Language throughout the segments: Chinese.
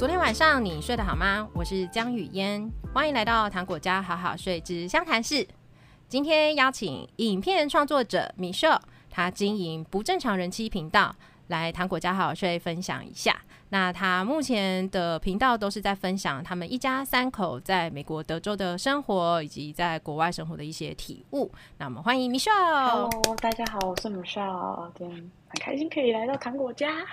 昨天晚上你睡得好吗？我是江雨嫣，欢迎来到糖果家好好睡之相谈室。今天邀请影片创作者米秀，他经营不正常人妻频道，来糖果家好好睡分享一下。那他目前的频道都是在分享他们一家三口在美国德州的生活，以及在国外生活的一些体悟。那我们欢迎 Michelle。Hello，大家好，我是 Michelle，今天很开心可以来到糖果家。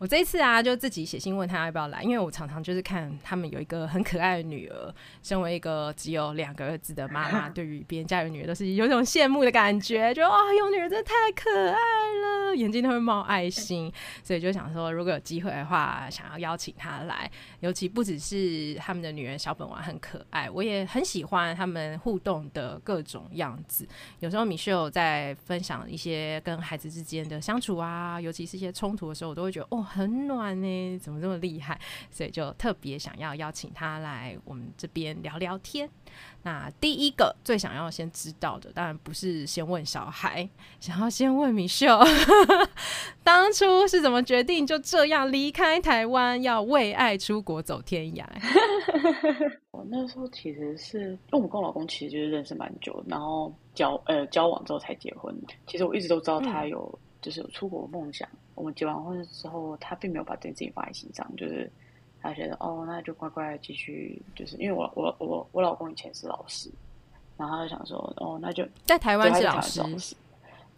我这一次啊，就自己写信问他要不要来，因为我常常就是看他们有一个很可爱的女儿，身为一个只有两个儿子的妈妈，对于别人家有女儿都是有种羡慕的感觉，觉得哇，有女儿真的太可爱了，眼睛都会冒爱心，所以就想说，如果有机会的话，想要邀请他来，尤其不只是他们的女儿小本丸很可爱，我也很喜欢他们互动的各种样子。有时候 Michelle 在分享一些跟孩子之间的相处啊，尤其是一些冲突的时候，我都会觉得哦。很暖呢，怎么这么厉害？所以就特别想要邀请他来我们这边聊聊天。那第一个最想要先知道的，当然不是先问小孩，想要先问 Michelle，当初是怎么决定就这样离开台湾，要为爱出国走天涯？我那时候其实是，因为我跟我老公其实就是认识蛮久，然后交呃交往之后才结婚。其实我一直都知道他有。嗯就是有出国的梦想。我们结完婚之后，他并没有把这件事情放在心上，就是他觉得哦，那就乖乖继续。就是因为我我我我老公以前是老师，然后他就想说哦，那就在台湾是老师，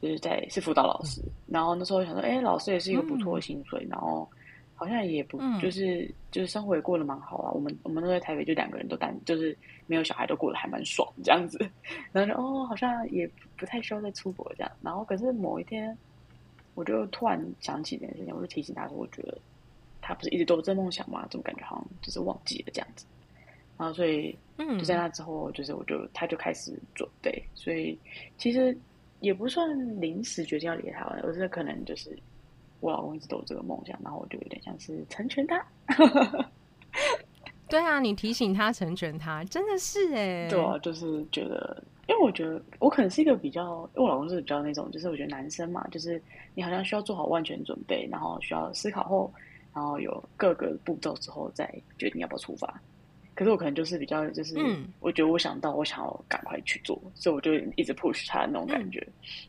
就是在是辅导老师。嗯、然后那时候想说，哎、欸，老师也是一个不错的薪水，嗯、然后好像也不就是、嗯、就是生活也过得蛮好啊。我们我们都在台北，就两个人都单，就是没有小孩，都过得还蛮爽这样子。然后就哦，好像也不太需要再出国这样。然后可是某一天。我就突然想起这件事情，我就提醒他说：“我觉得他不是一直都有这梦想吗？怎么感觉好像就是忘记了这样子？”然后所以，嗯，就在那之后，就是我就他就开始准备，所以其实也不算临时决定要离开台湾，而是可能就是我老公一直都有这个梦想，然后我就有点像是成全他。对啊，你提醒他成全他，真的是哎，对啊，就是觉得。因为我觉得我可能是一个比较，因为我老公是比较那种，就是我觉得男生嘛，就是你好像需要做好万全准备，然后需要思考后，然后有各个步骤之后再决定要不要出发。可是我可能就是比较，就是我觉得我想到我想要赶快去做，所以我就一直 push 他的那种感觉。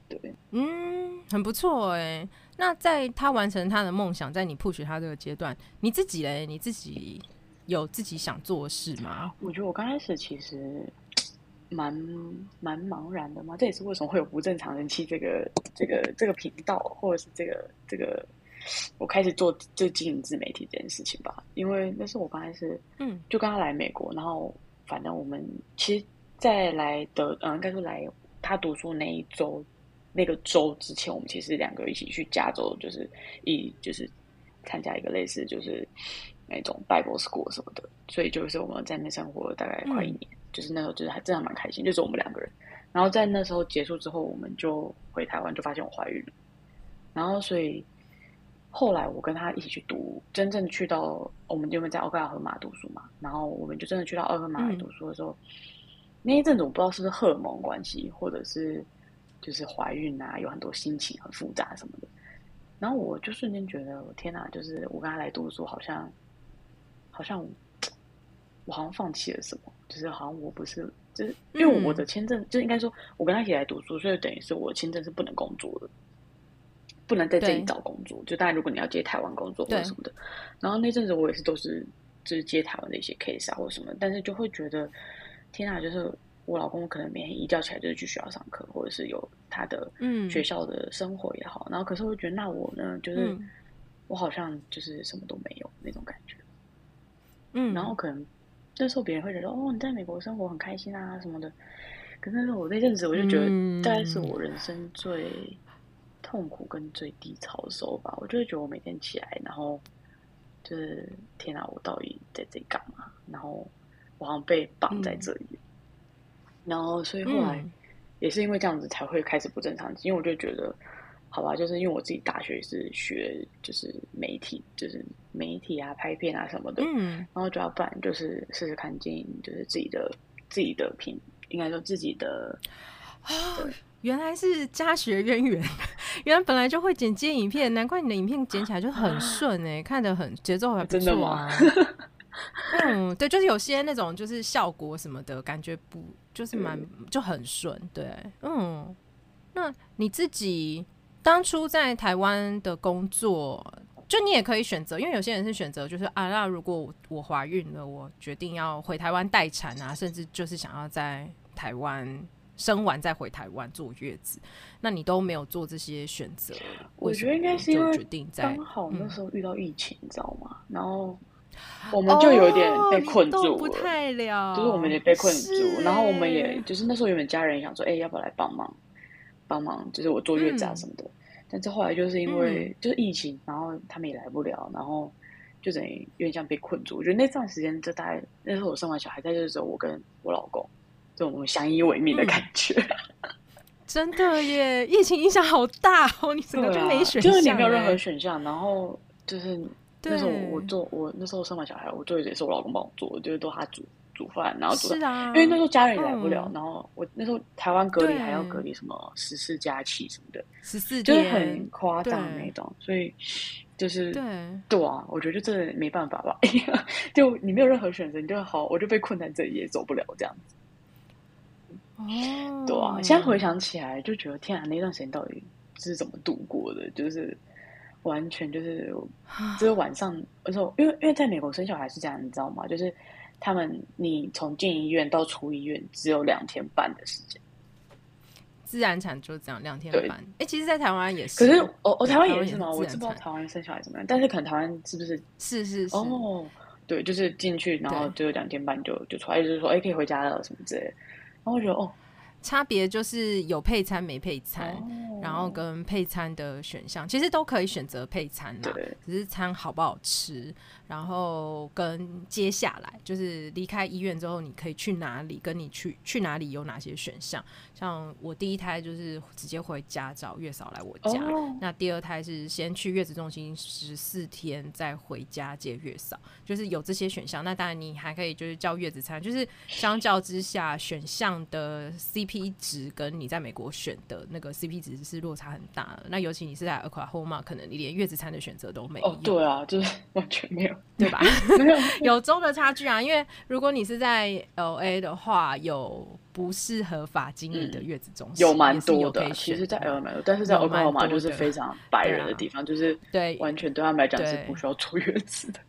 对，嗯，很不错哎。那在他完成他的梦想，在你 push 他这个阶段，你自己嘞？你自己有自己想做的事吗？我觉得我刚开始其实。蛮蛮茫然的嘛，这也是为什么会有不正常人气这个这个这个频道，或者是这个这个我开始做就经营自媒体这件事情吧。因为那是我刚开始，嗯，就刚刚来美国，然后反正我们其实，在来的嗯，应该说来他读书那一周那个周之前，我们其实两个一起去加州，就是一就是参加一个类似就是那种 Bible School 什么的，所以就是我们在那边生活了大概快一年。嗯就是那时候，就是还真的蛮开心，就是我们两个人。然后在那时候结束之后，我们就回台湾，就发现我怀孕了。然后所以后来我跟他一起去读，真正去到我们因为在奥克拉荷马读书嘛，然后我们就真的去到奥克马来读书的时候，嗯、那一阵子我不知道是不是荷尔蒙关系，或者是就是怀孕啊，有很多心情很复杂什么的。然后我就瞬间觉得，我天哪！就是我跟他来读书，好像好像。我好像放弃了什么，就是好像我不是，就是因为我的签证，嗯、就应该说，我跟他一起来读书，所以等于是我的签证是不能工作的，不能在这里找工作。就当然，如果你要接台湾工作或者什么的，然后那阵子我也是都是就是接台湾的一些 case 啊或者什么，但是就会觉得天啊，就是我老公可能每天一觉起来就是去学校上课，或者是有他的嗯学校的生活也好，嗯、然后可是我觉得那我呢，就是我好像就是什么都没有那种感觉，嗯，然后可能。那时候别人会觉得哦，你在美国生活很开心啊什么的。可是我那阵子我就觉得，大概是我人生最痛苦跟最低潮的时候吧。我就会觉得我每天起来，然后就是天哪，我到底在这里干嘛？然后我好像被绑在这里。嗯、然后所以后来也是因为这样子才会开始不正常，因为我就觉得。好吧，就是因为我自己大学是学就是媒体，就是媒体啊、拍片啊什么的，嗯，然后就要不然就是试试看经营，就是自己的自己的品，应该说自己的哦，原来是家学渊源，原来本来就会剪接影片，难怪你的影片剪起来就很顺哎、欸，啊、看得很节奏还不错啊。嗯，对，就是有些那种就是效果什么的感觉不就是蛮就很顺，对，嗯。那你自己当初在台湾的工作，就你也可以选择，因为有些人是选择就是啊，那如果我怀孕了，我决定要回台湾待产啊，甚至就是想要在台湾生完再回台湾坐月子，那你都没有做这些选择。我觉得应该是因为决定在刚好那时候遇到疫情，你知道吗？然后。我们就有点被困住了，哦、不太了，就是我们也被困住，欸、然后我们也就是那时候原本家人想说，哎、欸，要不要来帮忙帮忙，就是我坐月子啊什么的。嗯、但是后来就是因为就是疫情，然后他们也来不了，然后就等于有点像被困住。我觉得那段时间，就大概那时候我生完小孩，在就是我跟我老公，就我们相依为命的感觉。嗯、真的耶，疫情影响好大哦，你怎么就没选项、啊？就是你没有任何选项，然后就是。那时候我做我那时候生完小孩，我做也是我老公帮我做，就是都他煮煮饭，然后煮因为那时候家人也来不了，嗯、然后我那时候台湾隔离还要隔离什么十四加七什么的，十四就是很夸张那种，所以就是对对啊，我觉得就真的没办法吧，就你没有任何选择，你就好，我就被困在这里也走不了这样子。哦，对啊，现在回想起来就觉得天啊，那段时间到底是怎么度过的？就是。完全就是，就是晚上，而且因为因为在美国生小孩是这样，你知道吗？就是他们你从进医院到出医院只有两天半的时间，自然产就这样两天半。哎对，其实，在台湾也是。可是，我我台湾也是吗？我知不知道台湾生小孩怎么样，但是可能台湾是不是？是是是。哦，对，就是进去，然后就两天半就就出来，就是说，哎，可以回家了什么之类的。然后我觉得，哦。差别就是有配餐没配餐，哦、然后跟配餐的选项其实都可以选择配餐啦，只是餐好不好吃，然后跟接下来就是离开医院之后你可以去哪里，跟你去去哪里有哪些选项。像我第一胎就是直接回家找月嫂来我家，哦、那第二胎是先去月子中心十四天再回家接月嫂，就是有这些选项。那当然你还可以就是叫月子餐，就是相较之下选项的 CP。CP 值跟你在美国选的那个 CP 值是落差很大的。那尤其你是在 Oklahoma，可能你连月子餐的选择都没有。哦，对啊，就是 完全没有，对吧？没有 有州的差距啊。因为如果你是在 LA 的话，有不适合法经营的月子中心，嗯、有蛮多的。其实，在 LA，但是在 Oklahoma 就是非常白人的地方，就是对，完全对他们来讲是不需要坐月子的。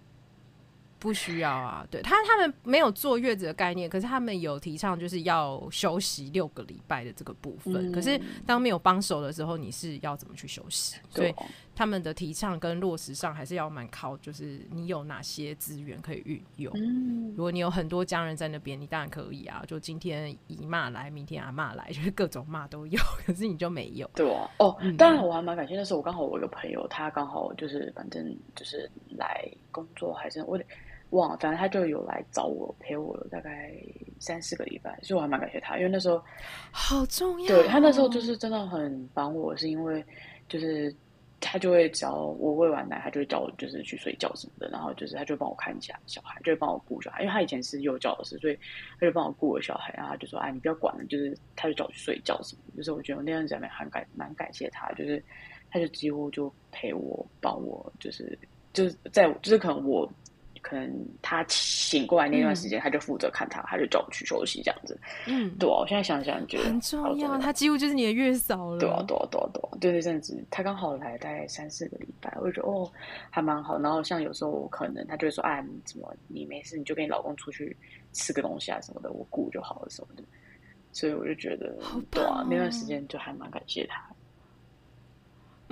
不需要啊，对他他们没有坐月子的概念，可是他们有提倡就是要休息六个礼拜的这个部分。嗯、可是当没有帮手的时候，你是要怎么去休息？对所以他们的提倡跟落实上还是要蛮靠，就是你有哪些资源可以运用。嗯、如果你有很多家人在那边，你当然可以啊。就今天姨妈来，明天阿妈来，就是各种骂都有。可是你就没有。对啊，哦，嗯、当然我还蛮感谢，那时候我刚好我有个朋友，他刚好就是反正就是来工作，还是我得。哇，反正他就有来找我陪我了，大概三四个礼拜，所以我还蛮感谢他，因为那时候好重要。对，他那时候就是真的很帮我，是因为就是他就会只要我喂完奶，他就会叫我就是去睡觉什么的，然后就是他就帮我看一下小孩，就会帮我顾小孩，因为他以前是幼教老师，所以他就帮我顾我小孩，然后他就说：“哎，你不要管了。”就是他就叫我去睡觉什么的，就是我觉得我那段时间蛮感蛮感谢他，就是他就几乎就陪我帮我，就是就是在就是可能我。可能他醒过来那段时间，他就负责看他，嗯、他就叫我去休息这样子。嗯，对啊，我现在想想觉得很重要，他几乎就是你的月嫂了。对啊，对啊，对啊，对啊，对对，这样子他刚好来大概三四个礼拜，我就觉得哦，还蛮好。然后像有时候我可能他就会说，哎，你怎么你没事，你就跟你老公出去吃个东西啊什么的，我顾就好了什么的。所以我就觉得，哦、对啊，那段时间就还蛮感谢他。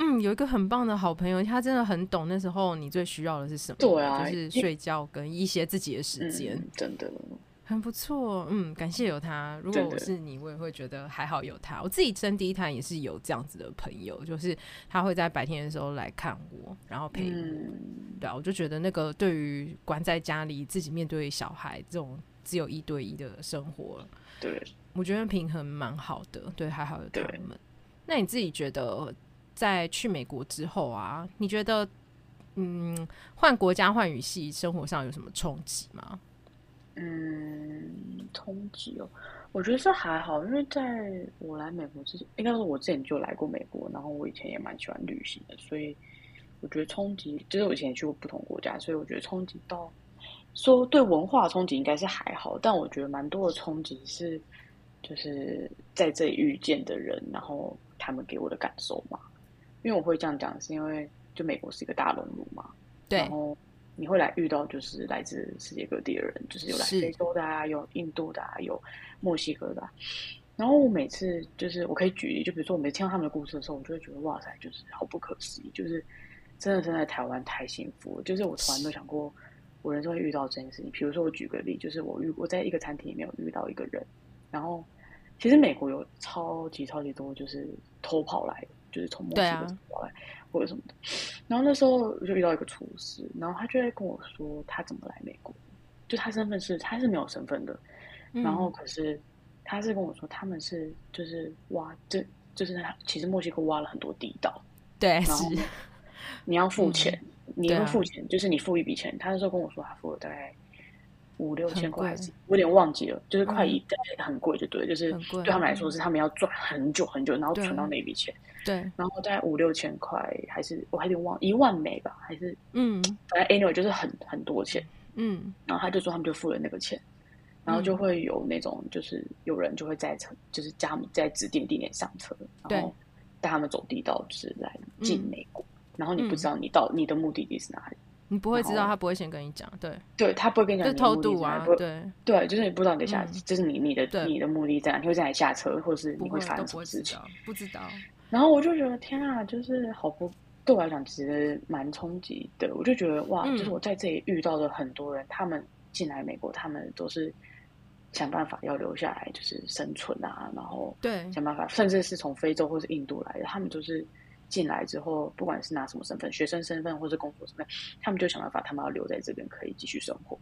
嗯，有一个很棒的好朋友，他真的很懂那时候你最需要的是什么。对啊，就是睡觉跟一些自己的时间，嗯，真的很不错。嗯，感谢有他。如果我是你，我也会觉得还好有他。我自己生第一胎也是有这样子的朋友，就是他会在白天的时候来看我，然后陪我。嗯，对啊，我就觉得那个对于关在家里自己面对小孩这种只有一对一的生活，对，我觉得平衡蛮好的。对，还好有他们。那你自己觉得？在去美国之后啊，你觉得，嗯，换国家换语系，生活上有什么冲击吗？嗯，冲击哦，我觉得这还好，因为在我来美国之前，应该说我之前就来过美国，然后我以前也蛮喜欢旅行的，所以我觉得冲击就是我以前也去过不同国家，所以我觉得冲击到说对文化冲击应该是还好，但我觉得蛮多的冲击是就是在这里遇见的人，然后他们给我的感受嘛。因为我会这样讲，是因为就美国是一个大熔炉嘛，对，然后。你会来遇到就是来自世界各地的人，就是有来非洲的啊，有印度的啊，有墨西哥的啊。然后我每次就是我可以举例，就比如说我每次听到他们的故事的时候，我就会觉得哇塞，就是好不可思议，就是真的真的在台湾太幸福了。就是我从来没有想过我人生会遇到这件事情。比如说我举个例，就是我遇我在一个餐厅里面有遇到一个人，然后其实美国有超级超级多就是偷跑来，就是从墨西哥偷跑来。或者什么的，然后那时候我就遇到一个厨师，然后他就在跟我说他怎么来美国，就他身份是他是没有身份的，嗯、然后可是他是跟我说他们是就是挖，这就是他其实墨西哥挖了很多地道，对，然后你要付钱，嗯、你要付钱，啊、就是你付一笔钱，他那时候跟我说他付了大概五六千块还是我有点忘记了，就是快一、嗯、很贵就对，就是对他们来说是他们要赚很久很久，然后存到那笔钱。对，然后大概五六千块，还是我还得忘一万美吧，还是嗯，反正 anyway 就是很很多钱，嗯，然后他就说他们就付了那个钱，然后就会有那种就是有人就会在车，就是叫他们在指定地点上车，然后带他们走地道，就是来进美国，然后你不知道你到你的目的地是哪里，你不会知道，他不会先跟你讲，对，对他不会跟你讲，就偷渡啊，对对，就是你不知道你的下，就是你你的你的目的在哪，你会在哪里下车，或者是你会发生什么事情，不知道。然后我就觉得天啊，就是好不对我来讲，其实蛮冲击的。我就觉得哇，就是我在这里遇到的很多人，嗯、他们进来美国，他们都是想办法要留下来，就是生存啊，然后对想办法，甚至是从非洲或是印度来的，他们都是进来之后，不管是拿什么身份，学生身份或是工作身份，他们就想办法，他们要留在这边可以继续生活。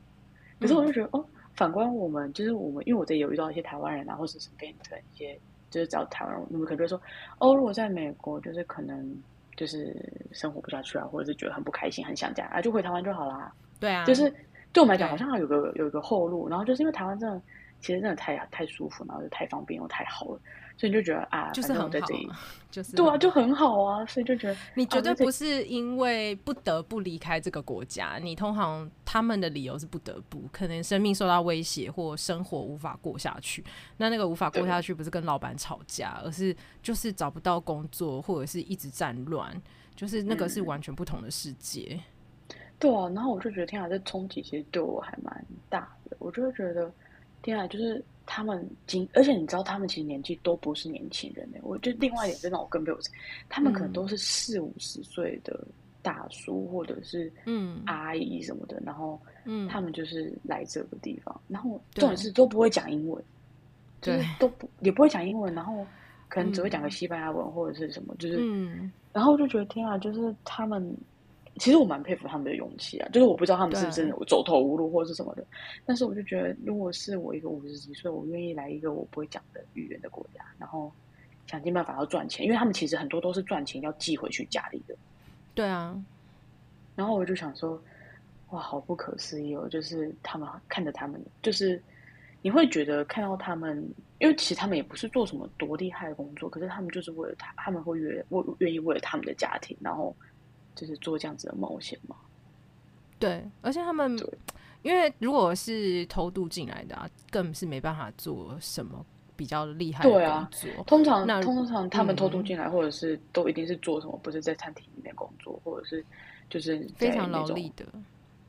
可是我就觉得、嗯、哦，反观我们，就是我们，因为我这里有遇到一些台湾人啊，或是身边的一些。就是找台湾人，你们可能会说，哦，如果在美国，就是可能就是生活不下去啊，或者是觉得很不开心、很想家啊，就回台湾就好啦。对啊，就是对我们来讲，好像有个有一个后路。然后就是因为台湾真的，其实真的太太舒服，然后又太方便又太好了。所以就觉得啊，就是很好，就是对啊，就很好啊，所以就觉得你绝对不是因为不得不离开这个国家，你通常他们的理由是不得不，可能生命受到威胁或生活无法过下去。那那个无法过下去，不是跟老板吵架，而是就是找不到工作，或者是一直战乱，就是那个是完全不同的世界。嗯、对啊，然后我就觉得天啊，这冲击其实对我还蛮大的，我就会觉得天啊，就是。他们今，而且你知道，他们其实年纪都不是年轻人呢。我就另外一点，真的我更没有，他们可能都是四五十岁的大叔，或者是嗯阿姨什么的。然后嗯，他们就是来这个地方，然后重点是都不会讲英文，对，都不也不会讲英文，然后可能只会讲个西班牙文或者是什么，就是嗯，然后我就觉得天啊，就是他们。其实我蛮佩服他们的勇气啊，就是我不知道他们是不是走投无路或者是什么的，但是我就觉得，如果是我一个五十几岁，我愿意来一个我不会讲的语言的国家，然后想尽办法要赚钱，因为他们其实很多都是赚钱要寄回去家里的。对啊，然后我就想说，哇，好不可思议哦！就是他们看着他们，就是你会觉得看到他们，因为其实他们也不是做什么多厉害的工作，可是他们就是为了他，他们会愿为愿意为了他们的家庭，然后。就是做这样子的冒险嘛？对，而且他们，因为如果是偷渡进来的啊，更是没办法做什么比较厉害的工作。啊、通常，那通常他们偷渡进来，或者是都一定是做什么？不是在餐厅里面工作，或者是就是非常劳力的。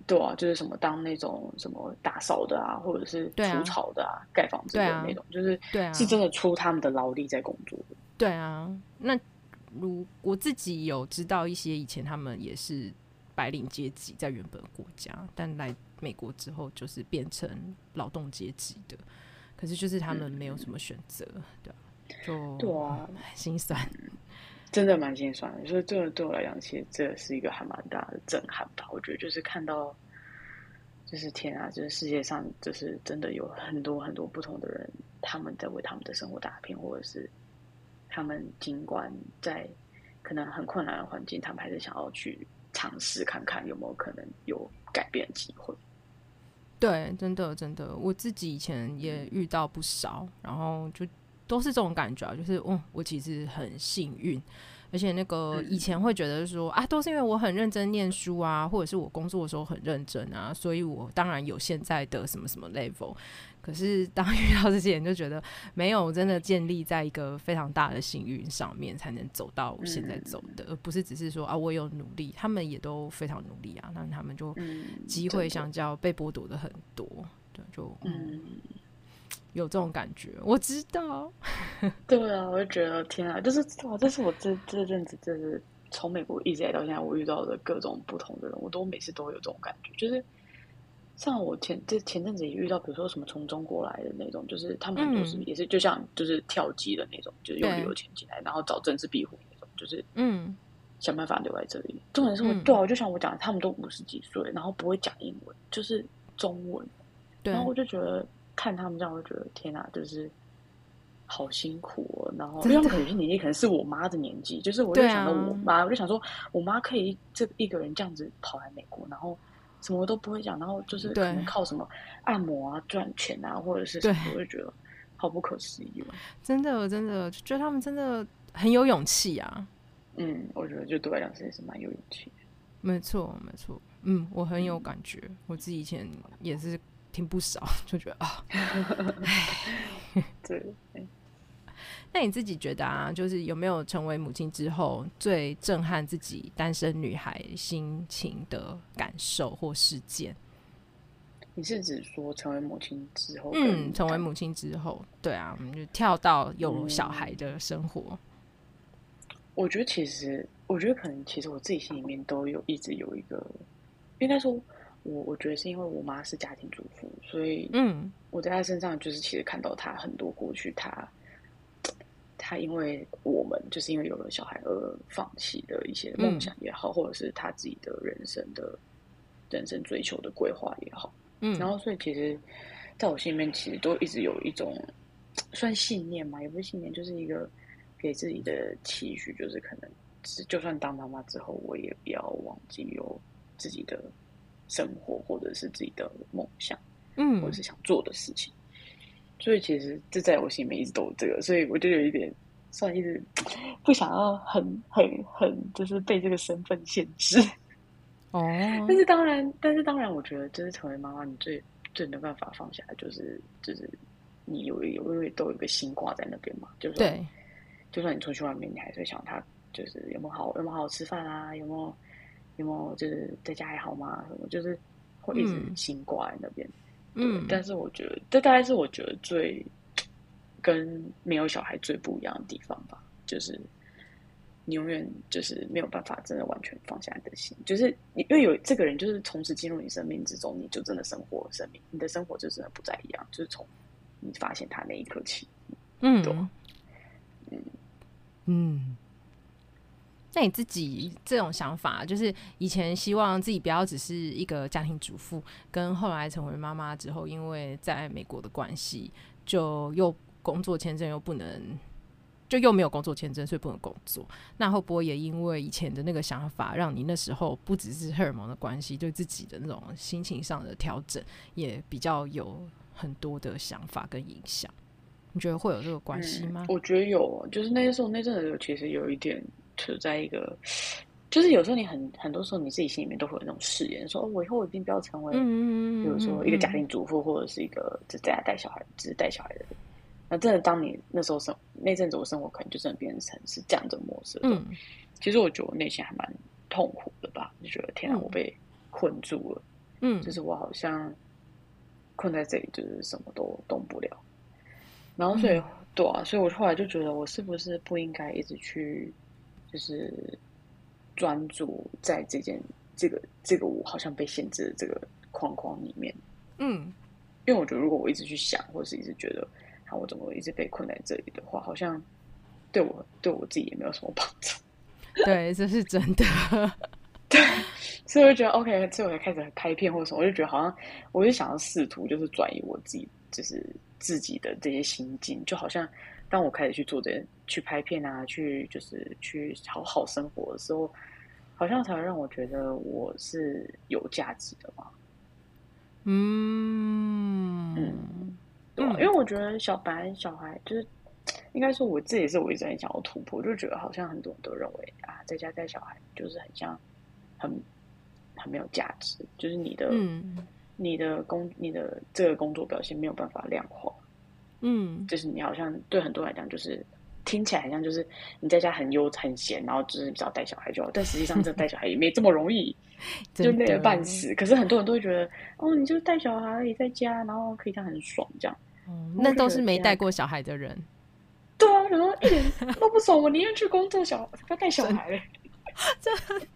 对啊，就是什么当那种什么打扫的啊，或者是除草的啊，盖、啊、房子的那种，就是对啊，是真的出他们的劳力在工作。对啊，那。如我自己有知道一些，以前他们也是白领阶级，在原本国家，但来美国之后就是变成劳动阶级的。可是就是他们没有什么选择，嗯、对就对啊，心酸，真的蛮心酸的。所以这个对我来讲，其实这是一个还蛮大的震撼吧。我觉得就是看到，就是天啊，就是世界上就是真的有很多很多不同的人，他们在为他们的生活打拼，或者是。他们尽管在可能很困难的环境，他们还是想要去尝试看看有没有可能有改变机会。对，真的真的，我自己以前也遇到不少，然后就都是这种感觉，就是哦，我其实很幸运。而且那个以前会觉得说啊，都是因为我很认真念书啊，或者是我工作的时候很认真啊，所以我当然有现在的什么什么 level。可是当遇到这些人，就觉得没有真的建立在一个非常大的幸运上面，才能走到现在走的，而不是只是说啊，我有努力，他们也都非常努力啊，那他们就机会相较被剥夺的很多，对，就嗯。有这种感觉，我知道。对啊，我就觉得天啊，就是哇，这是我这这阵子，就是从美国一直来到现在，我遇到的各种不同的人，我都每次都会有这种感觉。就是像我前这前阵子也遇到，比如说什么从中国来的那种，就是他们都是、嗯、也是就像就是跳机的那种，就是用旅游钱进来，然后找政治庇护那种，就是嗯，想办法留在这里。重点是我，对啊，就像我讲的，他们都五十几岁，然后不会讲英文，就是中文，对，然后我就觉得。看他们这样，我就觉得天哪，就是好辛苦哦。然后因为他们有些年纪可能是我妈的年纪，就是我就想到我妈，啊、我就想说，我妈可以这一个人这样子跑来美国，然后什么都不会讲，然后就是可能靠什么按摩啊赚钱啊，或者是什么，我就觉得好不可思议。真的，真的，就觉得他们真的很有勇气啊。嗯，我觉得就对我来讲，也是蛮有勇气的。没错，没错。嗯，我很有感觉，嗯、我自己以前也是。听不少，就觉得啊，对。那你自己觉得啊，就是有没有成为母亲之后最震撼自己单身女孩心情的感受或事件？你是指说成为母亲之后？嗯，成为母亲之后，对啊，我们就跳到有小孩的生活。嗯，我觉得其实，我觉得可能其实我自己心里面都有一直有一个，应该说。我我觉得是因为我妈是家庭主妇，所以嗯，我在她身上就是其实看到她很多过去她她因为我们就是因为有了小孩而放弃的一些梦想也好，嗯、或者是她自己的人生的人生追求的规划也好，嗯，然后所以其实在我心里面其实都一直有一种算信念嘛，也不是信念，就是一个给自己的期许，就是可能就算当妈妈之后，我也不要忘记有自己的。生活或者是自己的梦想，嗯，或者是想做的事情，所以其实这在我心里面一直都有这个，所以我就有一点算一直不想要很很很就是被这个身份限制哦。但是当然，但是当然，我觉得就是成为妈妈，你最最没办法放下，就是就是你有有因为都有一个心挂在那边嘛，就是对，就算你出去外面，你还是会想他，就是有没有好有没有好好吃饭啊，有没有。有没有就是在家还好吗？什么就是会一直心挂在那边。嗯，但是我觉得这大概是我觉得最跟没有小孩最不一样的地方吧。就是你永远就是没有办法真的完全放下你的心，就是你因为有这个人，就是从此进入你生命之中，你就真的生活生命，你的生活就真的不再一样。就是从你发现他那一刻起，嗯，对，嗯嗯。那你自己这种想法，就是以前希望自己不要只是一个家庭主妇，跟后来成为妈妈之后，因为在美国的关系，就又工作签证又不能，就又没有工作签证，所以不能工作。那会不会也因为以前的那个想法，让你那时候不只是荷尔蒙的关系，对自己的那种心情上的调整，也比较有很多的想法跟影响？你觉得会有这个关系吗？我觉得有，就是那时候那阵子其实有一点。处在一个，就是有时候你很很多时候你自己心里面都会有那种誓言，说我以后我一定不要成为，比如说一个家庭主妇，或者是一个只在家带小孩、只是带小孩的人。那真的，当你那时候生那阵子我生活，可能就真的变成是这样的模式。嗯，其实我觉得我内心还蛮痛苦的吧，就觉得天啊，我被困住了。嗯，就是我好像困在这里，就是什么都动不了。然后所以对啊，所以我后来就觉得，我是不是不应该一直去。就是专注在这件、这个、这个我好像被限制的这个框框里面，嗯，因为我觉得如果我一直去想，或者是一直觉得，啊，我怎么一直被困在这里的话，好像对我对我自己也没有什么帮助。对，这是真的。对，所以我就觉得 OK，所以我才开始拍片或者什么，我就觉得好像我就想要试图就是转移我自己，就是自己的这些心境，就好像。当我开始去做这些，去拍片啊，去就是去好好生活的时候，好像才会让我觉得我是有价值的吧。嗯，因为我觉得小白小孩就是，应该说我自己是我一直很想要突破，就觉得好像很多人都认为啊，在家带小孩就是很像很很没有价值，就是你的、嗯、你的工你的这个工作表现没有办法量化，嗯，就是你好像对很多人来讲就是。听起来好像就是你在家很悠很闲，然后就是只要带小孩就好。但实际上，这带小孩也没这么容易，就累得半死。可是很多人都会觉得，哦，你就带小孩也在家，然后可以这样很爽，这样。嗯，那都是没带过小孩的人。对啊，然后一点都不爽，我宁愿去工作小，小不要带小孩。真的？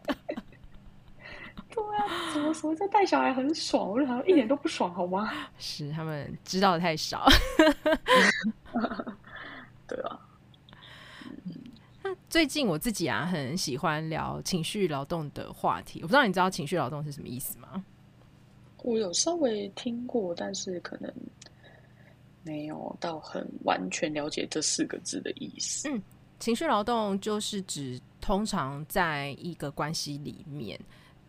对啊，怎么说这带小孩很爽？我就好像一点都不爽，好吗？是他们知道的太少。对啊。最近我自己啊，很喜欢聊情绪劳动的话题。我不知道你知道情绪劳动是什么意思吗？我有稍微听过，但是可能没有到很完全了解这四个字的意思。嗯，情绪劳动就是指通常在一个关系里面，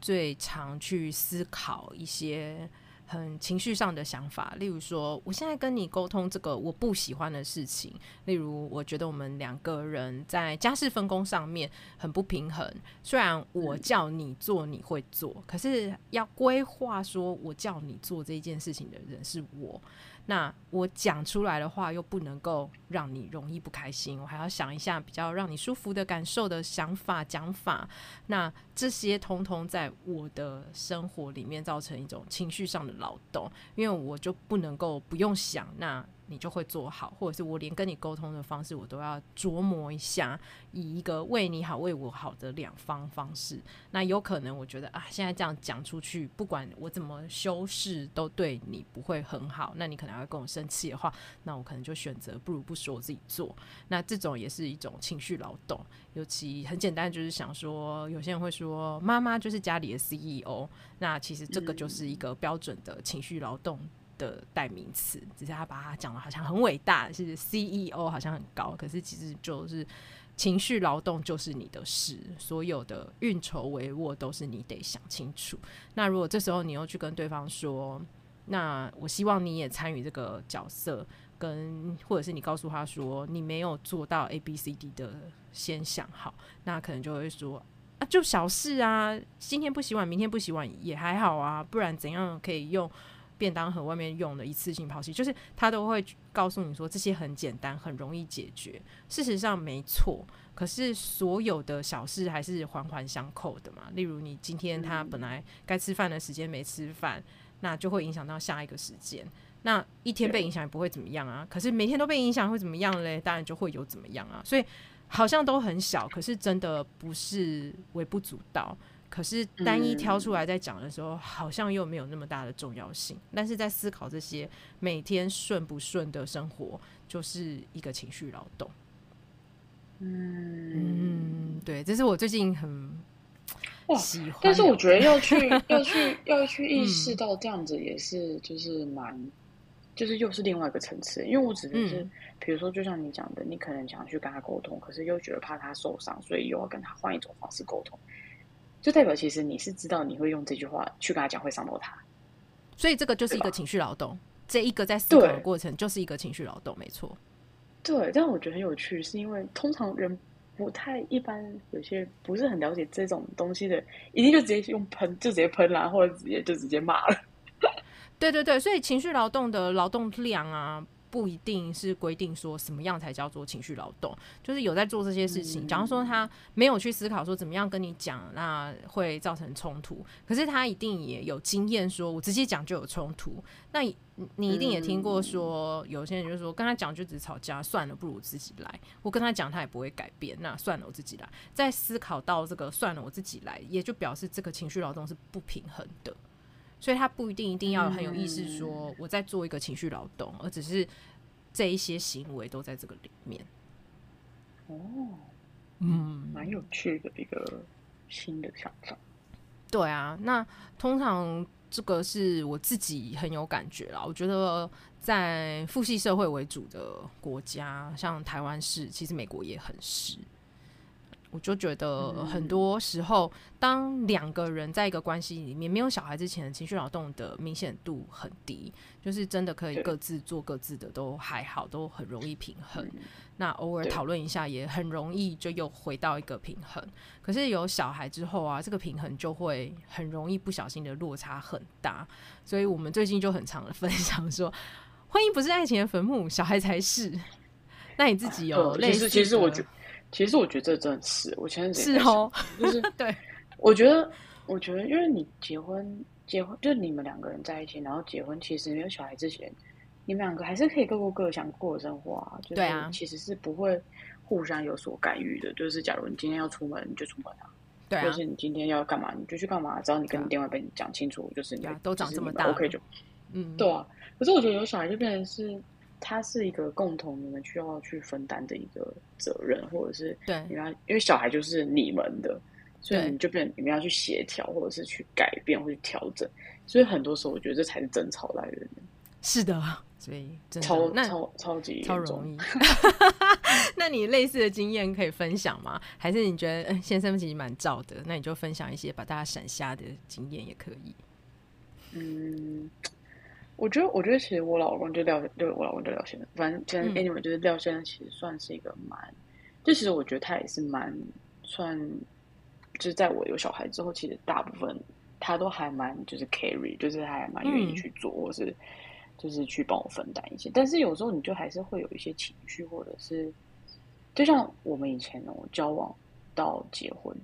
最常去思考一些。很情绪上的想法，例如说，我现在跟你沟通这个我不喜欢的事情，例如我觉得我们两个人在家事分工上面很不平衡。虽然我叫你做你会做，可是要规划说我叫你做这件事情的人是我。那我讲出来的话又不能够让你容易不开心，我还要想一下比较让你舒服的感受的想法讲法。那这些通通在我的生活里面造成一种情绪上的劳动，因为我就不能够不用想那。你就会做好，或者是我连跟你沟通的方式，我都要琢磨一下，以一个为你好、为我好的两方方式。那有可能，我觉得啊，现在这样讲出去，不管我怎么修饰，都对你不会很好。那你可能还会跟我生气的话，那我可能就选择不如不说，我自己做。那这种也是一种情绪劳动。尤其很简单，就是想说，有些人会说，妈妈就是家里的 CEO。那其实这个就是一个标准的情绪劳动。的代名词，只是他把它讲的好像很伟大，是 CEO 好像很高，可是其实就是情绪劳动就是你的事，所有的运筹帷幄都是你得想清楚。那如果这时候你又去跟对方说，那我希望你也参与这个角色，跟或者是你告诉他说你没有做到 A B C D 的，先想好，那可能就会说啊，就小事啊，今天不洗碗，明天不洗碗也还好啊，不然怎样可以用？便当盒外面用的一次性抛弃，就是他都会告诉你说，这些很简单，很容易解决。事实上没错，可是所有的小事还是环环相扣的嘛。例如你今天他本来该吃饭的时间没吃饭，那就会影响到下一个时间。那一天被影响也不会怎么样啊，可是每天都被影响会怎么样嘞？当然就会有怎么样啊。所以好像都很小，可是真的不是微不足道。可是单一挑出来在讲的时候，好像又没有那么大的重要性。但是在思考这些每天顺不顺的生活，就是一个情绪劳动。嗯，对，这是我最近很喜欢。但是我觉得要去 要去要去意识到这样子也是就是蛮，就是又是另外一个层次。因为我只是，比如说，就像你讲的，你可能想去跟他沟通，可是又觉得怕他受伤，所以又要跟他换一种方式沟通。就代表其实你是知道你会用这句话去跟他讲会伤到他，所以这个就是一个情绪劳动。这一个在思考的过程就是一个情绪劳动，没错。对，但我觉得很有趣，是因为通常人不太一般，有些不是很了解这种东西的，一定就直接用喷，就直接喷啦，或者直接就直接骂了。对对对，所以情绪劳动的劳动量啊。不一定是规定说什么样才叫做情绪劳动，就是有在做这些事情。假如说他没有去思考说怎么样跟你讲，那会造成冲突。可是他一定也有经验，说我直接讲就有冲突。那你一定也听过说，有些人就说跟他讲就只吵架，算了，不如自己来。我跟他讲他也不会改变，那算了，我自己来。在思考到这个算了，我自己来，也就表示这个情绪劳动是不平衡的。所以他不一定一定要很有意识说我在做一个情绪劳动，而只是这一些行为都在这个里面。哦，嗯，蛮有趣的一个新的想法。对啊，那通常这个是我自己很有感觉啦。我觉得在父系社会为主的国家，像台湾是，其实美国也很是。我就觉得很多时候，当两个人在一个关系里面没有小孩之前，情绪劳动的明显度很低，就是真的可以各自做各自的，都还好，都很容易平衡。那偶尔讨论一下，也很容易就又回到一个平衡。可是有小孩之后啊，这个平衡就会很容易不小心的落差很大。所以我们最近就很常的分享说，婚姻不是爱情的坟墓，小孩才是。那你自己有类似？其实我觉。其实我觉得这真的是，我前阵子是哦，就是 对，我觉得，我觉得，因为你结婚，结婚就是你们两个人在一起，然后结婚，其实没有小孩之前，你们两个还是可以各过各想过的生活啊。就是，其实是不会互相有所干预的。就是假如你今天要出门，你就出门啊。对啊。就是你今天要干嘛，你就去干嘛。只要你跟你另外一半讲清楚，就是你都长这么大，OK 就，嗯，对啊。可是我觉得有小孩就变成是。它是一个共同你们需要去分担的一个责任，或者是对，你们要，因为小孩就是你们的，所以你就变成你们要去协调，或者是去改变或去调整。所以很多时候，我觉得这才是争吵来源。是的，所以超超超级超容易。那你类似的经验可以分享吗？还是你觉得、嗯、先生其实蛮照的？那你就分享一些把大家闪瞎的经验也可以。嗯。我觉得，我觉得其实我老公就廖，就我老公就廖先生，反正现在 anyway 就是廖先生，其实算是一个蛮，嗯、就其实我觉得他也是蛮算，就是在我有小孩之后，其实大部分他都还蛮就是 carry，就是他还蛮愿意去做，嗯、或是就是去帮我分担一些。但是有时候你就还是会有一些情绪，或者是就像我们以前呢，我交往到结婚，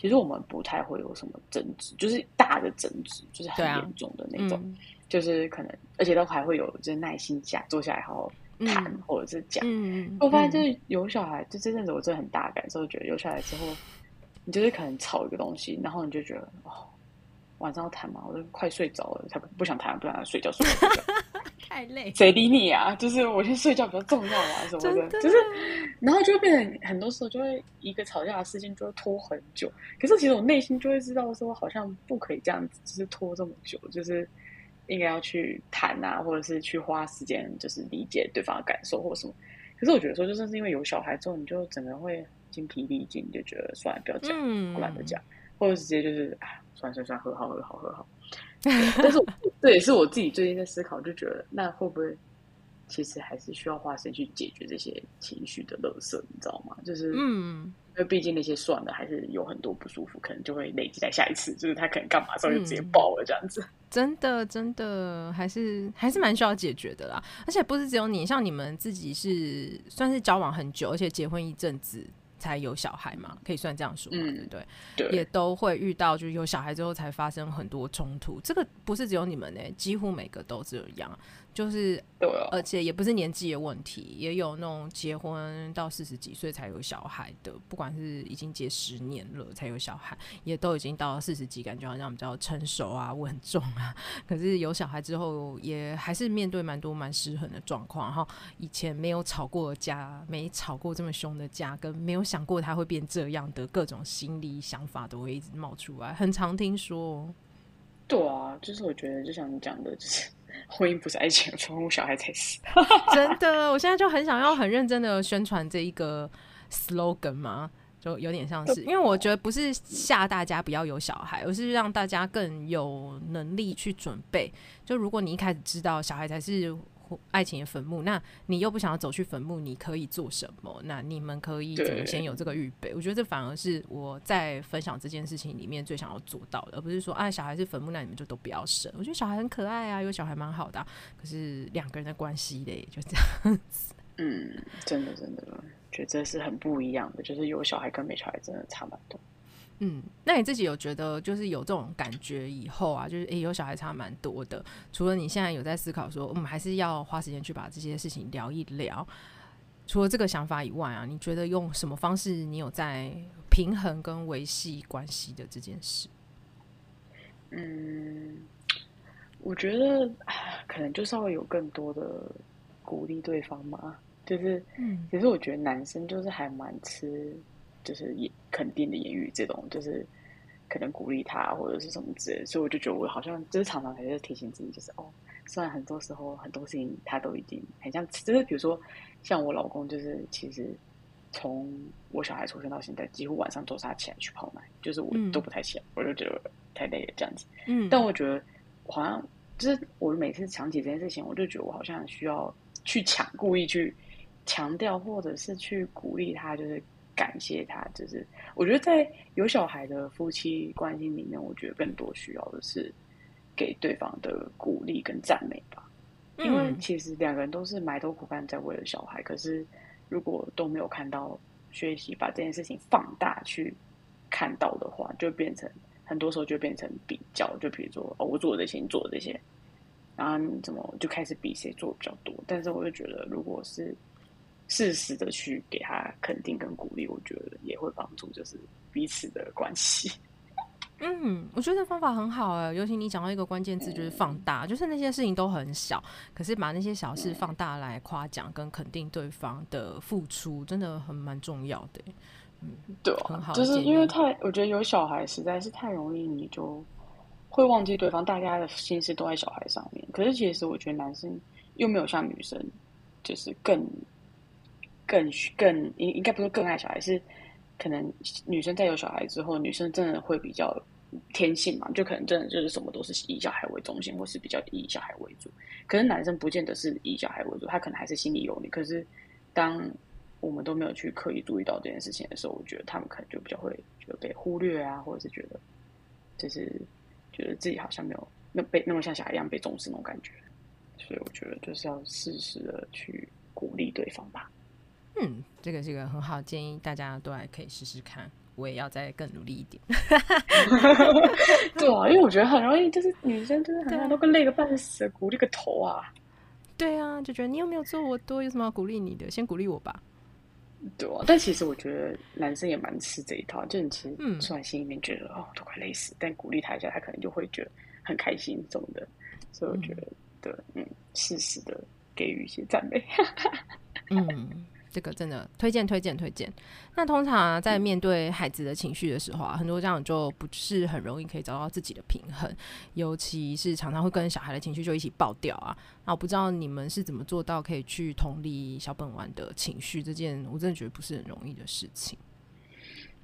其实我们不太会有什么争执，就是大的争执，就是很严重的那种。就是可能，而且都还会有，就是耐心讲，坐下来好好谈，嗯、或者是讲。嗯、我发现就是有小孩，就这阵子我真的很大感受，觉得有小孩之后，你就是可能吵一个东西，然后你就觉得哦，晚上要谈嘛，我都快睡着了，才不想谈，不想睡觉，睡觉，睡觉 太累，谁理你啊？就是我先睡觉比较重要啊，什么的，的就是，然后就会变成很多时候就会一个吵架的事情就会拖很久。可是其实我内心就会知道说，好像不可以这样子，就是拖这么久，就是。应该要去谈啊，或者是去花时间，就是理解对方的感受或什么。可是我觉得说，就算是因为有小孩之后，你就整个人会精疲力尽，就觉得算了，不要讲，我懒得讲，或者直接就是啊，算了算了算了，和好和好和好。但是这也是我自己最近在思考，就觉得那会不会其实还是需要花时间去解决这些情绪的垃圾，你知道吗？就是嗯。因为毕竟那些算了，还是有很多不舒服，可能就会累积在下一次。就是他可能干嘛时候就直接爆了这样子。嗯、真的，真的还是还是蛮需要解决的啦。而且不是只有你，像你们自己是算是交往很久，而且结婚一阵子才有小孩嘛，可以算这样说嘛，对不对？对，也都会遇到，就是有小孩之后才发生很多冲突。这个不是只有你们呢、欸，几乎每个都这样。就是，而且也不是年纪的问题，也有那种结婚到四十几岁才有小孩的，不管是已经结十年了才有小孩，也都已经到了四十几，感觉好像比较成熟啊、稳重啊。可是有小孩之后，也还是面对蛮多蛮失衡的状况。然后以前没有吵过的架，没吵过这么凶的架，跟没有想过他会变这样的各种心理想法都会一直冒出来，很常听说。对啊，就是我觉得就像你讲的，就是。婚姻不是爱情，宠物小孩才是。真的，我现在就很想要很认真的宣传这一个 slogan 嘛，就有点像是，因为我觉得不是吓大家不要有小孩，而是让大家更有能力去准备。就如果你一开始知道小孩才是。爱情的坟墓，那你又不想要走去坟墓，你可以做什么？那你们可以怎么先有这个预备？我觉得这反而是我在分享这件事情里面最想要做到的，而不是说啊，小孩是坟墓，那你们就都不要生。我觉得小孩很可爱啊，有小孩蛮好的啊，可是两个人的关系嘞，就这样子。嗯，真的真的，觉得这是很不一样的，就是有小孩跟没小孩真的差蛮多。嗯，那你自己有觉得就是有这种感觉以后啊，就是诶、欸，有小孩差蛮多的。除了你现在有在思考说，我们还是要花时间去把这些事情聊一聊。除了这个想法以外啊，你觉得用什么方式你有在平衡跟维系关系的这件事？嗯，我觉得可能就稍微有更多的鼓励对方嘛。就是，嗯，其实我觉得男生就是还蛮吃。就是也肯定的言语，这种就是可能鼓励他或者是什么之类的，所以我就觉得我好像就是常常还是提醒自己，就是哦，虽然很多时候很多事情他都已经很像，就是比如说像我老公，就是其实从我小孩出生到现在，几乎晚上都是他起来去泡奶，就是我都不太起来，嗯、我就觉得太累了这样子。嗯，但我觉得好像就是我每次想起这件事情，我就觉得我好像需要去强，故意去强调，或者是去鼓励他，就是感谢他。就是我觉得在有小孩的夫妻关系里面，我觉得更多需要的是给对方的鼓励跟赞美吧。因为其实两个人都是埋头苦干在为了小孩，可是如果都没有看到学习把这件事情放大去看到的话，就变成很多时候就变成比较，就比如说哦，我做的这些，你做的这些，然后你怎么就开始比谁做的比较多？但是我就觉得，如果是适时的去给他肯定跟鼓励，我觉得也会帮助就是彼此的关系。嗯，我觉得方法很好哎，尤其你讲到一个关键字，就是放大，嗯、就是那些事情都很小，可是把那些小事放大来夸奖跟肯定对方的付出，真的很蛮重要的。嗯，对、啊，很好，就是因为太，我觉得有小孩实在是太容易，你就会忘记对方，大家的心思都在小孩上面。可是其实我觉得男生又没有像女生，就是更更更应应该不是更爱小孩是。可能女生在有小孩之后，女生真的会比较天性嘛，就可能真的就是什么都是以小孩为中心，或是比较以小孩为主。可是男生不见得是以小孩为主，他可能还是心里有你。可是当我们都没有去刻意注意到这件事情的时候，我觉得他们可能就比较会觉得被忽略啊，或者是觉得就是觉得自己好像没有那被那么像小孩一样被重视那种感觉。所以我觉得就是要适时的去鼓励对方吧。嗯，这个是一个很好建议，大家都还可以试试看。我也要再更努力一点。对啊，因为我觉得很容易，就是女生真的很多都跟累个半死，鼓励个头啊。对啊，就觉得你有没有做我多，有什么要鼓励你的？先鼓励我吧。对啊，但其实我觉得男生也蛮吃这一套，就你其实突然心里面觉得、嗯、哦，都快累死，但鼓励他一下，他可能就会觉得很开心什么的。所以我觉得，对，嗯，适时的给予一些赞美。嗯。这个真的推荐推荐推荐。那通常啊，在面对孩子的情绪的时候啊，很多家长就不是很容易可以找到自己的平衡，尤其是常常会跟小孩的情绪就一起爆掉啊。那我不知道你们是怎么做到可以去同理小本丸的情绪，这件我真的觉得不是很容易的事情。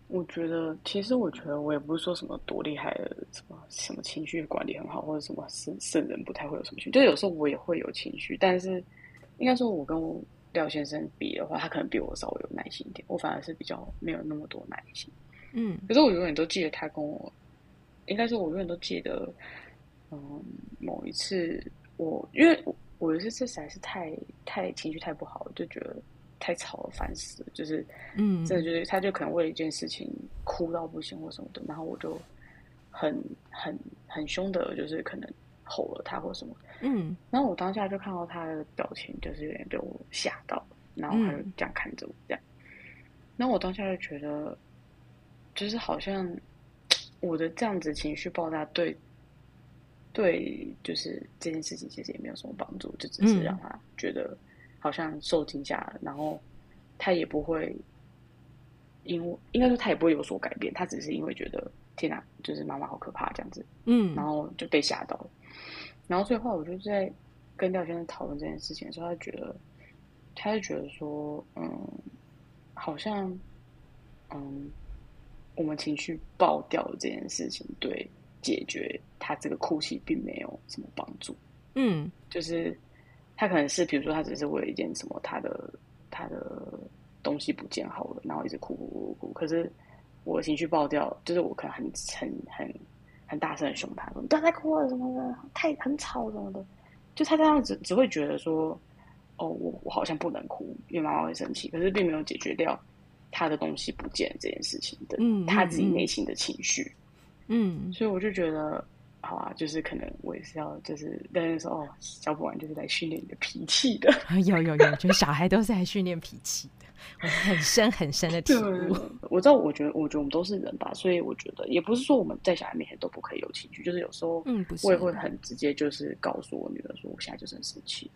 我觉得，其实我觉得我也不是说什么多厉害的，什么什么情绪管理很好，或者什么圣圣人不太会有什么情绪，就有时候我也会有情绪，但是应该说，我跟我。廖先生比的话，他可能比我稍微有耐心一点，我反而是比较没有那么多耐心。嗯，可是我永远都记得他跟我，应该说，我永远都记得，嗯，某一次我因为我我有一次实在是太太情绪太不好了，就觉得太吵了，烦死了，就是嗯，真的就是他就可能为了一件事情哭到不行或什么的，然后我就很很很凶的，就是可能。吼了他或什么，嗯，然后我当下就看到他的表情，就是有点被我吓到，然后他就这样看着我，这样，然后我当下就觉得，就是好像我的这样子情绪爆炸，对，对，就是这件事情其实也没有什么帮助，就只是让他觉得好像受惊吓了，然后他也不会，因为应该说他也不会有所改变，他只是因为觉得天哪，就是妈妈好可怕这样子，嗯，然后就被吓到了。然后最后，我就在跟廖先生讨论这件事情的时候，他觉得，他就觉得说，嗯，好像，嗯，我们情绪爆掉这件事情，对解决他这个哭泣并没有什么帮助。嗯，就是他可能是，比如说，他只是为了一件什么，他的他的东西不见好了，然后一直哭哭哭哭。可是我的情绪爆掉，就是我可能很很很。很大声的凶他，说你不要再哭了什么的，太很吵什么的。就他这样子只会觉得说，哦，我我好像不能哭，因为妈妈会生气。可是并没有解决掉他的东西不见这件事情的，嗯，他自己内心的情绪，嗯。所以我就觉得，好啊，就是可能我也是要，就是跟人说，哦，小本丸就是来训练你的脾气的。有有有，就是小孩都是来训练脾气的。很深很深的体悟。我知道，我觉得，我觉得我们都是人吧，所以我觉得也不是说我们在小孩面前都不可以有情绪，就是有时候，嗯，我也会很直接，就是告诉我女儿说，我现在就是很生气，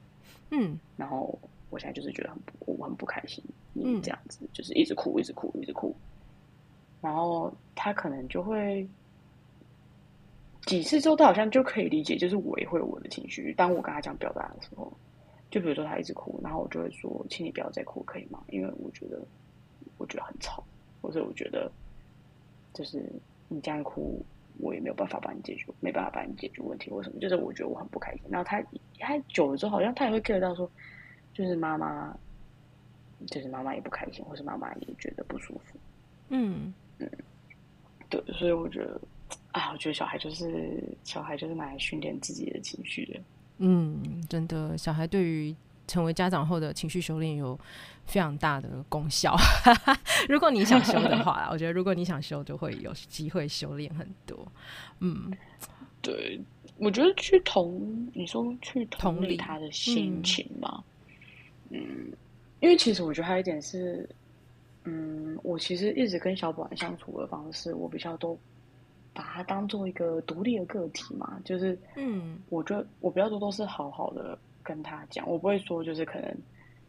嗯，然后我现在就是觉得很不，我很不开心，嗯，这样子就是一直哭，一直哭，一直哭，然后他可能就会几次之后，他好像就可以理解，就是我也会有我的情绪，当我跟他讲表达的时候。就比如说他一直哭，然后我就会说：“请你不要再哭，可以吗？因为我觉得我觉得很吵，或者我觉得就是你这样哭，我也没有办法帮你解决，没办法帮你解决问题，为什么？就是我觉得我很不开心。然后他他久了之后，好像他也会 get 到说，就是妈妈，就是妈妈也不开心，或是妈妈也觉得不舒服。嗯嗯，对，所以我觉得啊，我觉得小孩就是小孩就是拿来训练自己的情绪的。嗯，真的，小孩对于成为家长后的情绪修炼有非常大的功效。如果你想修的话，我觉得如果你想修，就会有机会修炼很多。嗯，对，我觉得去同你说去同理他的心情嘛，嗯，嗯，因为其实我觉得还有一点是，嗯，我其实一直跟小宝相处的方式，我比较多。把他当做一个独立的个体嘛，就是，嗯，我觉得我比较多都是好好的跟他讲，我不会说就是可能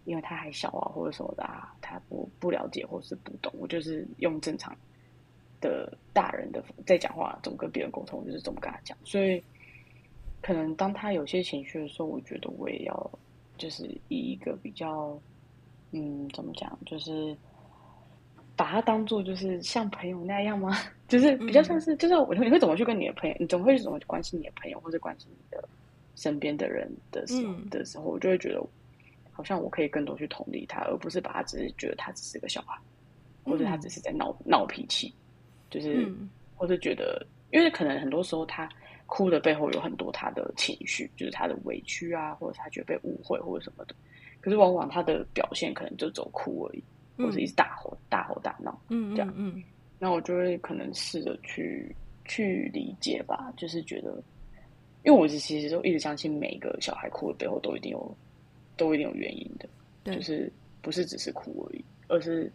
因为他还小啊，或者什么的啊，他不不了解或是不懂，我就是用正常的大人的在讲话，怎么跟别人沟通，就是怎么跟他讲。所以，可能当他有些情绪的时候，我觉得我也要就是以一个比较，嗯，怎么讲，就是。把他当做就是像朋友那样吗？就是比较像是，就是我你会怎么去跟你的朋友，你怎么会怎么去关心你的朋友，或者关心你的身边的人的时候、嗯、的时候，我就会觉得好像我可以更多去同理他，而不是把他只是觉得他只是个小孩，或者他只是在闹闹脾气，就是、嗯、或者觉得，因为可能很多时候他哭的背后有很多他的情绪，就是他的委屈啊，或者他觉得被误会或者什么的，可是往往他的表现可能就走哭而已。或者一直大吼大吼大闹，嗯，这样，嗯，那我就会可能试着去去理解吧，就是觉得，因为我是其实都一直相信，每一个小孩哭的背后都一定有，都一定有原因的，对。就是不是只是哭而已，而是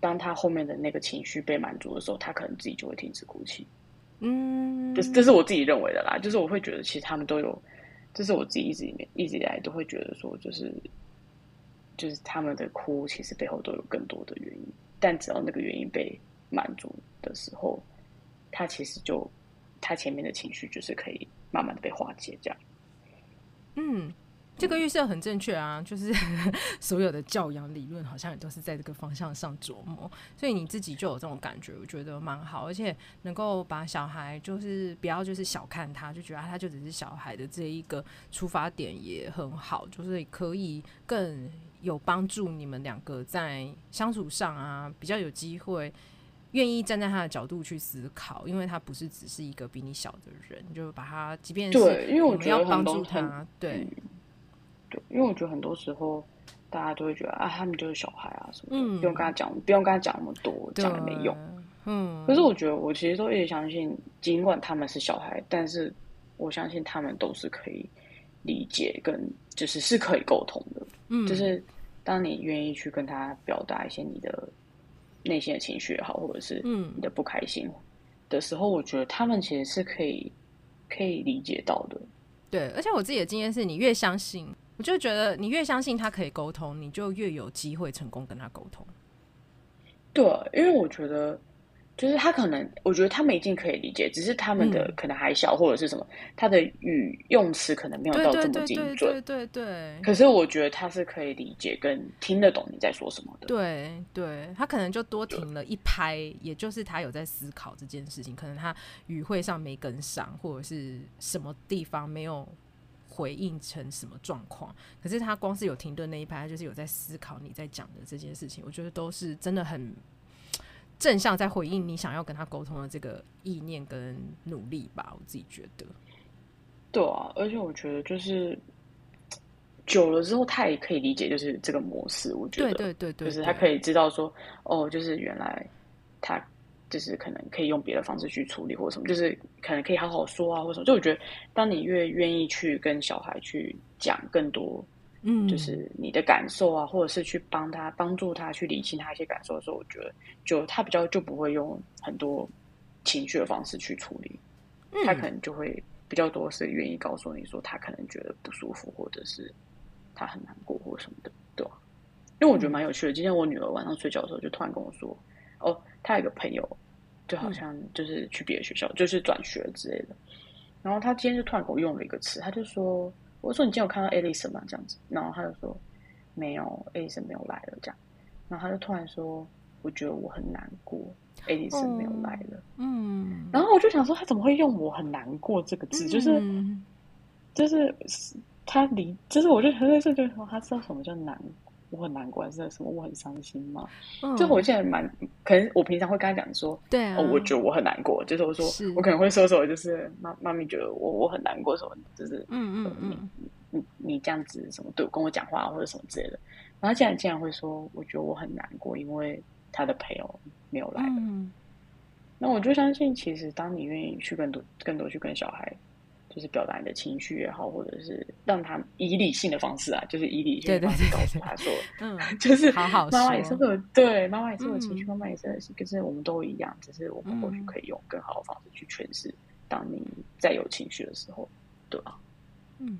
当他后面的那个情绪被满足的时候，他可能自己就会停止哭泣，嗯，这这是我自己认为的啦，就是我会觉得其实他们都有，这是我自己一直里面一直以来都会觉得说，就是。就是他们的哭，其实背后都有更多的原因，但只要那个原因被满足的时候，他其实就他前面的情绪就是可以慢慢的被化解，这样。嗯，这个预设很正确啊，就是 所有的教养理论好像也都是在这个方向上琢磨，所以你自己就有这种感觉，我觉得蛮好，而且能够把小孩就是不要就是小看他，就觉得他就只是小孩的这一个出发点也很好，就是可以更。有帮助你们两个在相处上啊，比较有机会愿意站在他的角度去思考，因为他不是只是一个比你小的人，就把他，即便是对，因为我觉得要帮助他，对，对，因为我觉得很多时候大家都会觉得啊，他们就是小孩啊什么的，嗯，不用跟他讲，不用跟他讲那么多，讲也没用，嗯。可是我觉得我其实都一直相信，尽管他们是小孩，但是我相信他们都是可以理解跟就是是可以沟通的。嗯，就是当你愿意去跟他表达一些你的内心的情绪也好，或者是嗯你的不开心的时候，嗯、我觉得他们其实是可以可以理解到的。对，而且我自己的经验是，你越相信，我就觉得你越相信他可以沟通，你就越有机会成功跟他沟通。对，因为我觉得。就是他可能，我觉得他们一定可以理解，只是他们的可能还小，嗯、或者是什么，他的语用词可能没有到这么精准。对对，对对对。可是我觉得他是可以理解跟听得懂你在说什么的。对对，他可能就多停了一拍，也就是他有在思考这件事情，可能他语汇上没跟上，或者是什么地方没有回应成什么状况。可是他光是有停顿那一拍，他就是有在思考你在讲的这件事情。我觉得都是真的很。正向在回应你想要跟他沟通的这个意念跟努力吧，我自己觉得。对啊，而且我觉得就是久了之后，他也可以理解，就是这个模式。我觉得，对对对对，就是他可以知道说，哦，就是原来他就是可能可以用别的方式去处理，或者什么，就是可能可以好好说啊，或者什么。就我觉得，当你越愿意去跟小孩去讲更多。嗯，就是你的感受啊，或者是去帮他帮助他去理清他一些感受的时候，我觉得就他比较就不会用很多情绪的方式去处理，嗯、他可能就会比较多是愿意告诉你说他可能觉得不舒服，或者是他很难过或什么的，对吧？因为我觉得蛮有趣的，今天我女儿晚上睡觉的时候就突然跟我说，哦，她有个朋友就好像就是去别的学校，嗯、就是转学之类的，然后他今天就突然给我用了一个词，他就说。我说：“你今天有看到 Alison 吗？这样子，然后他就说没有，Alison 没有来了。这样，然后他就突然说，我觉得我很难过，艾丽森没有来了。嗯，然后我就想说，他怎么会用“我很难过”这个字？就是，嗯、就是他离，就是我就很认真就说，他知道什么叫难过。我很难过，还是什么？我很伤心吗？嗯、就我现在蛮可能，我平常会跟他讲说，对啊，哦，我觉得我很难过，就是我说，是我可能会说说，就是妈妈咪觉得我我很难过，什么，就是嗯嗯嗯，你你你这样子什么对我跟我讲话或者什么之类的，然后他竟然竟然会说，我觉得我很难过，因为他的朋友没有来了。嗯、那我就相信，其实当你愿意去更多更多去跟小孩。就是表达你的情绪也好，或者是让他以理性的方式啊，就是以理性的方式告诉他说，嗯，就是好好，妈妈也是会有对，妈妈也是有情绪，妈妈也是，可是我们都一样，只是我们或许可以用更好的方式去诠释，当你再有情绪的时候，对吧？嗯。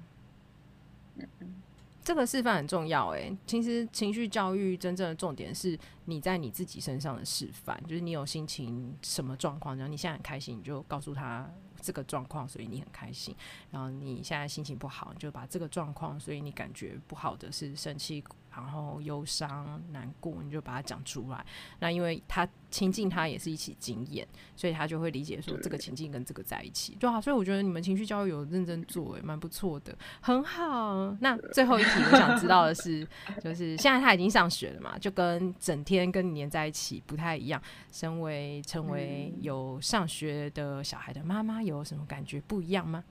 嗯嗯，这个示范很重要哎。其实情绪教育真正的重点是你在你自己身上的示范，就是你有心情什么状况，然后你现在很开心，你就告诉他。这个状况，所以你很开心。然后你现在心情不好，你就把这个状况，所以你感觉不好的是生气。然后忧伤、难过，你就把它讲出来。那因为他亲近，他也是一起经验，所以他就会理解说这个情境跟这个在一起，对啊。所以我觉得你们情绪教育有认真做，也，蛮不错的，很好。那最后一题我想知道的是，就是现在他已经上学了嘛，就跟整天跟你黏在一起不太一样。身为成为有上学的小孩的妈妈，有什么感觉不一样吗？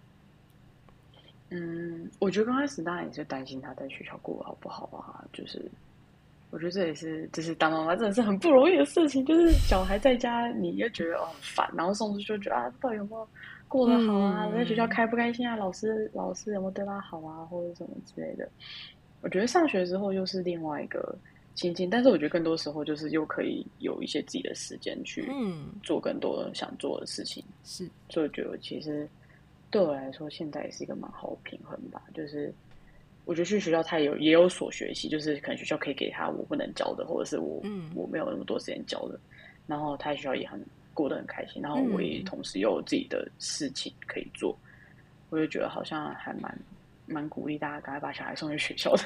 嗯，我觉得刚开始当然也是担心他在学校过得好不好啊。就是我觉得这也是，就是当妈妈真的是很不容易的事情。就是小孩在家，你又觉得哦很烦，然后送出去就觉得啊，到底有没有过得好啊？嗯、在学校开不开心啊？老师老师有没有对他好啊？或者什么之类的。我觉得上学之后又是另外一个心境，但是我觉得更多时候就是又可以有一些自己的时间去做更多想做的事情。是、嗯，所以我觉得其实。对我来说，现在也是一个蛮好的平衡吧。就是我觉得去学校，他也有也有所学习，就是可能学校可以给他我不能教的，或者是我、嗯、我没有那么多时间教的。然后他在学校也很过得很开心，然后我也同时又有自己的事情可以做，嗯、我就觉得好像还蛮。蛮鼓励大家赶快把小孩送去学校的。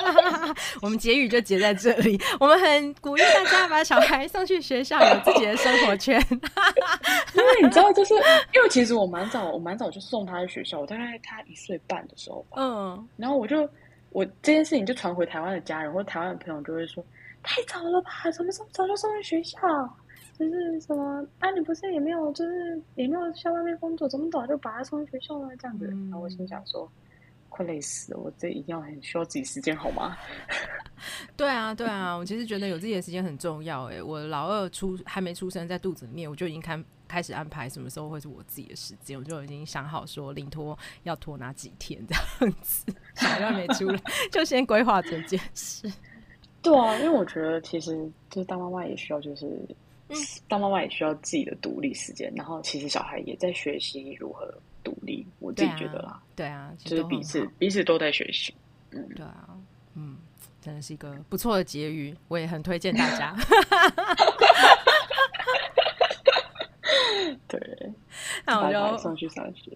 我们结语就结在这里。我们很鼓励大家把小孩送去学校，有自己的生活圈。因为你知道，就是因为其实我蛮早，我蛮早就送他去学校。我大概他一岁半的时候吧。嗯。然后我就我这件事情就传回台湾的家人或台湾的朋友，就会说太早了吧？什么时候早就送去学校？就是什么啊？你不是也没有，就是也没有在外面工作，怎么早就把他送去学校了？这样子。嗯、然后我心想说。快累死了！我这一定要很需要自己时间，好吗？对啊，对啊，我其实觉得有自己的时间很重要。哎，我老二出还没出生，在肚子里面，我就已经开开始安排什么时候会是我自己的时间，我就已经想好说领托要拖哪几天这样子。小孩没出来，就先规划这件事。对啊，因为我觉得其实就是当妈妈也需要，就是、嗯、当妈妈也需要自己的独立时间。然后其实小孩也在学习如何。独立，我自己觉得啦，对啊，对啊，就是彼此彼此都在学习，嗯，对啊，嗯，真的是一个不错的结语，我也很推荐大家。对，那我就送去上学，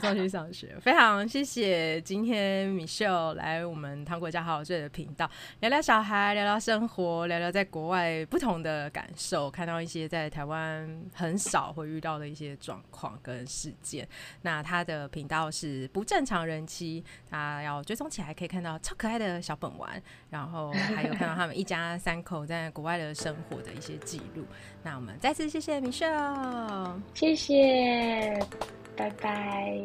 送去上学。非常谢谢今天 Michelle 来我们糖果家好好睡的频道，聊聊小孩，聊聊生活，聊聊在国外不同的感受，看到一些在台湾很少会遇到的一些状况跟事件。那他的频道是不正常人妻，他要追踪起来可以看到超可爱的小本丸，然后还有看到他们一家三口在国外的生活的一些记录。那我们再次谢谢米秀谢谢，拜拜。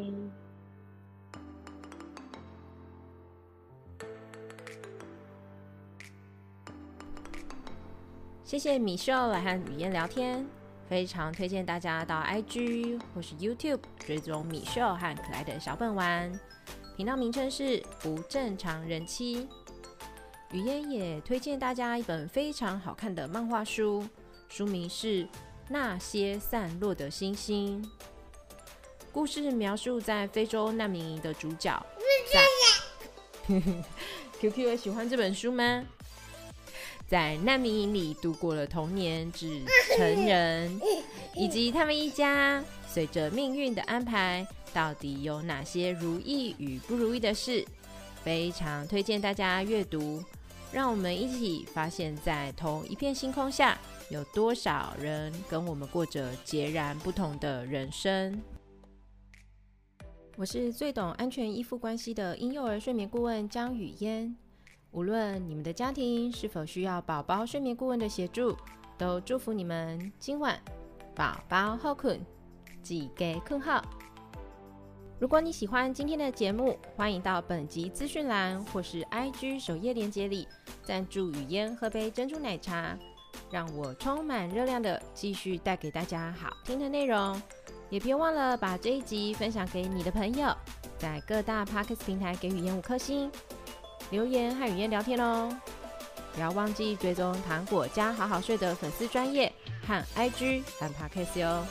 谢谢米秀来和雨嫣聊天，非常推荐大家到 IG 或是 YouTube 追踪米秀和可爱的小本丸，频道名称是不正常人妻。雨嫣也推荐大家一本非常好看的漫画书。书名是《那些散落的星星》，故事描述在非洲难民营的主角在。QQ 喜欢这本书吗？在难民营里度过了童年至成人，以及他们一家随着命运的安排，到底有哪些如意与不如意的事？非常推荐大家阅读。让我们一起发现，在同一片星空下，有多少人跟我们过着截然不同的人生。我是最懂安全依附关系的婴幼儿睡眠顾问江语嫣。无论你们的家庭是否需要宝宝睡眠顾问的协助，都祝福你们今晚宝宝好困，记得困好。如果你喜欢今天的节目，欢迎到本集资讯栏或是 IG 首页链接里赞助雨嫣喝杯珍珠奶茶，让我充满热量的继续带给大家好听的内容。也别忘了把这一集分享给你的朋友，在各大 Podcast 平台给雨嫣五颗星，留言和语嫣聊天哦。不要忘记追踪糖果家好好睡的粉丝专页和 IG 和 Podcast 哟。